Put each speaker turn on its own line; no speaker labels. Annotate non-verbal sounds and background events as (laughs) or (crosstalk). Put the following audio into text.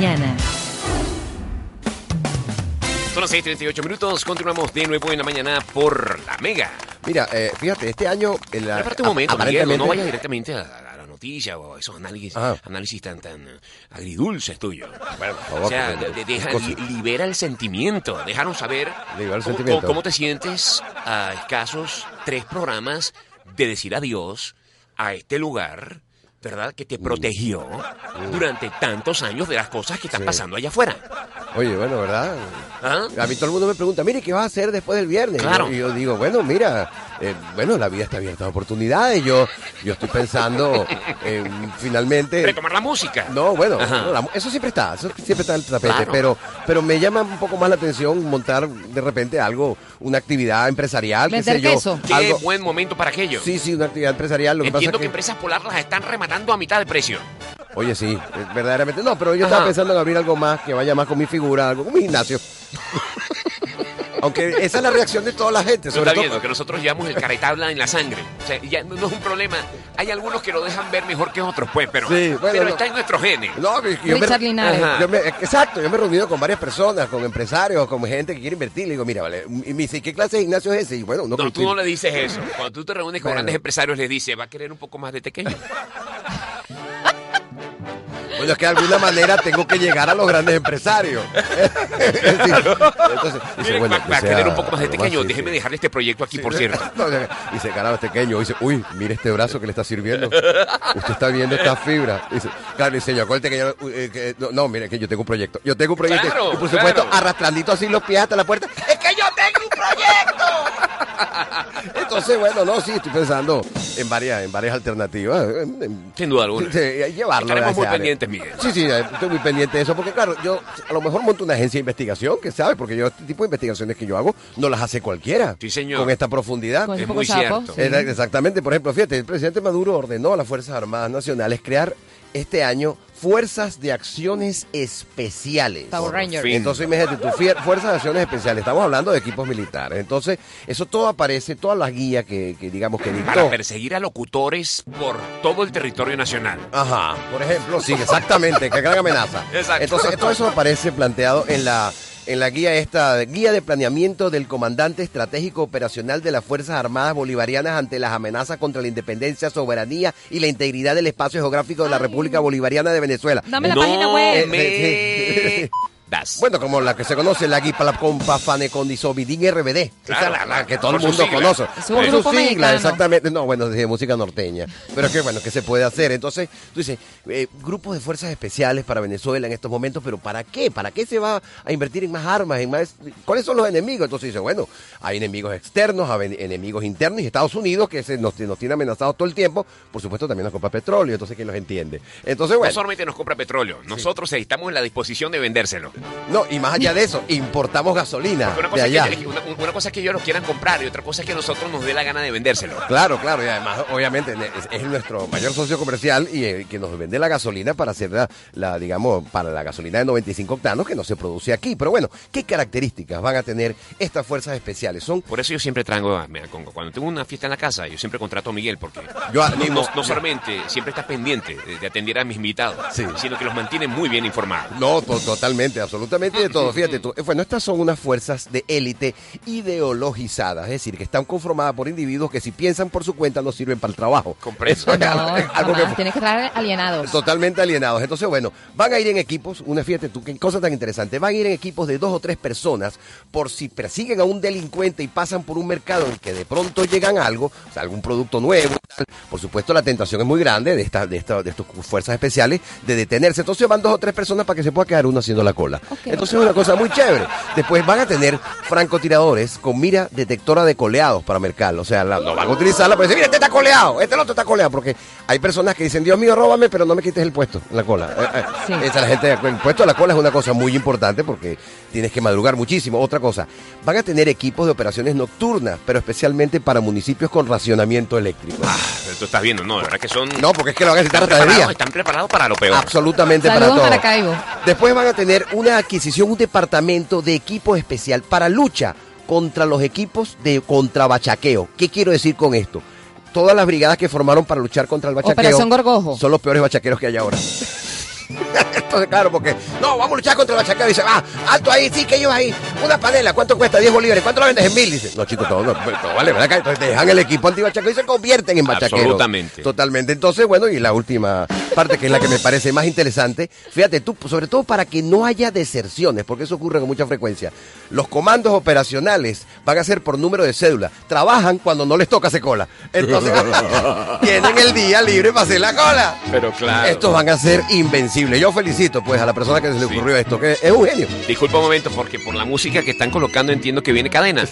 mañana.
Son las 6:38 minutos. Continuamos de nuevo en la mañana por la Mega.
Mira, eh, fíjate, este año... En la,
Espérate un momento, Miguel, no vayas directamente a, a la noticia o a esos análisis,
Ah.
análisis tan, tan agridulces tuyos. Bueno, o sea, de- deja- li- libera el sentimiento. Déjanos saber
Libera el
cómo,
sentimiento.
cómo- cómo te sientes a escasos tres programas de decir adiós a este lugar. ¿Verdad? Que
Mm.
te protegió durante tantos años de las cosas que están pasando allá afuera.
Oye, bueno, ¿verdad?
¿Ah?
A mí todo el mundo me pregunta, mire, ¿qué vas a hacer después del viernes?
Claro.
Y yo, y yo digo, bueno, mira, eh, bueno, la vida está abierta a oportunidades. Yo, yo estoy pensando en finalmente...
Retomar la música.
No, bueno,
Ajá.
no, la- eso siempre está, eso siempre está en el tapete,
Claro.
pero, pero me llama un poco más la atención montar de repente algo, una actividad empresarial, qué sé yo.
queso.
Qué
Algo,
buen momento para aquello.
sí, sí, una actividad empresarial. Lo que
Entiendo
pasa
que,
que,
empresas polar las están rematando a mitad de precio.
Oye, sí, verdaderamente. No, pero yo estaba pensando en abrir algo más que vaya más con mi figura, algo con mi gimnasio. Aunque esa es la reacción de toda la gente,
Sobre está
todo.
viendo que nosotros llevamos el caretabla en la sangre. O sea, ya no es un problema. Hay algunos que lo dejan ver mejor que otros, pues, pero,
Sí, bueno,
pero
no.
está en nuestros genes.
No, yo
Richard
me,
Linares.
Yo me- exacto, yo me he reunido con varias personas, con empresarios, con gente que quiere invertir. Le digo, mira, vale, y me dice, ¿qué clase de gimnasio es ese? Y bueno, no,
No, tú no le dices eso. Cuando tú te reúnes con
Bueno.
grandes empresarios, les dices, ¿va a querer un poco más de pequeño?
Bueno, es que de alguna manera tengo que llegar a los grandes empresarios. (laughs) Entonces, dice, bueno,
va, a querer un poco más de pequeño.
sí,
Déjeme
sí.
dejarle este proyecto aquí, por (laughs) cierto.
No, dice, caramba, este pequeño. Dice, uy, mire este brazo que le está sirviendo. Usted está viendo esta fibra. Dice, claro, dice, yo acuérdate que yo, eh, que- no, no, mire, que yo tengo un proyecto. Yo tengo un proyecto.
Claro,
y por supuesto,
claro.
arrastrandito así los pies hasta la puerta. ¡Es que yo tengo un proyecto! (laughs) Entonces, bueno, no, sí, estoy pensando en varias, en varias alternativas. en- en-
Sin duda alguna.
Sí, llevarlo.
Estaremos muy pendientes, Miguel.
Sí, sí, estoy muy pendiente de eso, porque claro, yo a lo mejor monto una agencia de investigación, que sabe, porque yo este tipo de investigaciones que yo hago no las hace cualquiera.
Sí, señor.
Con esta profundidad.
Con
Es muy
sapo,
cierto.
sí.
Exactamente, por ejemplo, fíjate, el presidente Maduro ordenó a las Fuerzas Armadas Nacionales crear este año Fuerzas de Acciones Especiales.
Power Ranger.
fin.
Entonces, imagínate, tu fier- Fuerzas de Acciones Especiales, estamos hablando de equipos militares. Entonces, eso todo aparece, todas las guías que, que digamos que
Para
dictó.
perseguir a locutores por todo el territorio nacional.
Ajá, por ejemplo, sí, exactamente, qué gran amenaza. (laughs)
Exacto.
Entonces, todo eso aparece planteado en la en la guía esta, guía de planeamiento del comandante estratégico operacional de las Fuerzas Armadas Bolivarianas ante las amenazas contra la independencia, soberanía y la integridad del espacio geográfico de la República Bolivariana de Venezuela.
Dame la
no
página web.
me
Eh, sí.
Das.
Bueno, como la que se conoce, la guía para la compa Fanecondisobidín RBD. Esa es la, que todo el mundo
sigla.
conoce.
Es un grupo
su sigla,
mexicano.
exactamente. No, bueno, de música norteña. Pero que bueno, que se puede hacer. Entonces, tú dices, eh, grupos de fuerzas especiales para Venezuela en estos momentos, pero ¿para qué? ¿Para qué se va a invertir en más armas? En más... ¿Cuáles son los enemigos? Entonces dice, bueno, hay enemigos externos, hay enemigos internos y Estados Unidos que se nos, nos tiene amenazados todo el tiempo. Por supuesto, también nos compra petróleo, entonces ¿quién los entiende? Entonces,
No
bueno.
solamente nos compra petróleo, nosotros estamos en la disposición de vendérselo.
No, y más allá de eso, importamos gasolina
Porque una
de
cosa, es
allá.
que, una, una cosa es que ellos lo quieran comprar y otra cosa es que nosotros nos dé la gana de vendérselo.
Claro, claro, y además, obviamente, es, es nuestro mayor socio comercial y eh, que nos vende la gasolina para hacer la, la, digamos, para la gasolina de 95 octanos que no se produce aquí. Pero bueno, ¿qué características van a tener estas fuerzas especiales? Son,
Por eso yo siempre traigo, cuando tengo una fiesta en la casa, yo siempre contrato a Miguel porque
Yo
no, no- no solamente siempre está pendiente de, de atender a mis invitados,
Sí.
sino que los mantiene muy bien informados.
no, to- totalmente, absolutamente de todo. Fíjate tú, (laughs) bueno, estas son unas fuerzas de élite ideologizadas, es decir, que están conformadas por individuos que si piensan por su cuenta no sirven para el trabajo.
Comprendo. (laughs)
Eso es
No,
algo- que.
Tienes que traer alienados.
Totalmente alienados. Entonces, bueno, van a ir en equipos, una fíjate tú, qué cosa tan interesante, van a ir en equipos de dos o tres personas por si persiguen a un delincuente y pasan por un mercado en que de pronto llegan algo, o sea, algún producto nuevo. tal. Por supuesto, la tentación es muy grande de estas de esta, de estas fuerzas especiales de detenerse. Entonces van dos o tres personas para que se pueda quedar uno haciendo la cola. Entonces es una cosa muy chévere. Después van a tener francotiradores con mira detectora de coleados para mercado. O sea, la- no van a utilizarla para decir, mira, este está coleado, este el otro está coleado. Porque hay personas que dicen, Dios mío, róbame, pero no me quites el puesto en la cola. Eh, eh,
Sí.
Esa la gente, el puesto de la cola es una cosa muy importante porque tienes que madrugar muchísimo. Otra cosa, van a tener equipos de operaciones nocturnas, pero especialmente para municipios con racionamiento eléctrico.
Ah, tú estás viendo, no, la verdad que son...
No, porque es que lo van a necesitar hasta de día.
están preparados para lo peor.
Absolutamente para todo. Después van a tener una adquisición, un departamento de equipo especial para lucha contra los equipos de contrabachaqueo. ¿Qué quiero decir con esto? Todas las brigadas que formaron para luchar contra el bachaqueo
Operación Gorgojo.
son los peores bachaqueros que hay ahora. (laughs) Entonces, claro, porque no, vamos a luchar contra el bachaqueo. Dice, ah, alto ahí, sí, que ellos ahí. Una panela, ¿cuánto cuesta? 10 bolívares. ¿Cuánto lo vendes en mil? Dice, no, chicos, todo, no, todo vale, ¿verdad? Entonces dejan el equipo antibachaqueo y se convierten en bachaqueros.
Absolutamente.
Totalmente. Entonces, bueno, y la última parte, que es la que me parece más interesante, fíjate tú, sobre todo para que no haya deserciones, porque eso ocurre con mucha frecuencia. Los comandos operacionales van a ser por número de cédula. Trabajan cuando no les toca hacer cola. Entonces, (laughs) tienen el día libre para hacer la cola.
Pero claro.
Estos van a ser invencibles. Yo felicito pues a la persona que se le
Sí.
ocurrió esto, que es un genio.
Disculpa un momento, porque por la música que están colocando entiendo que viene cadena.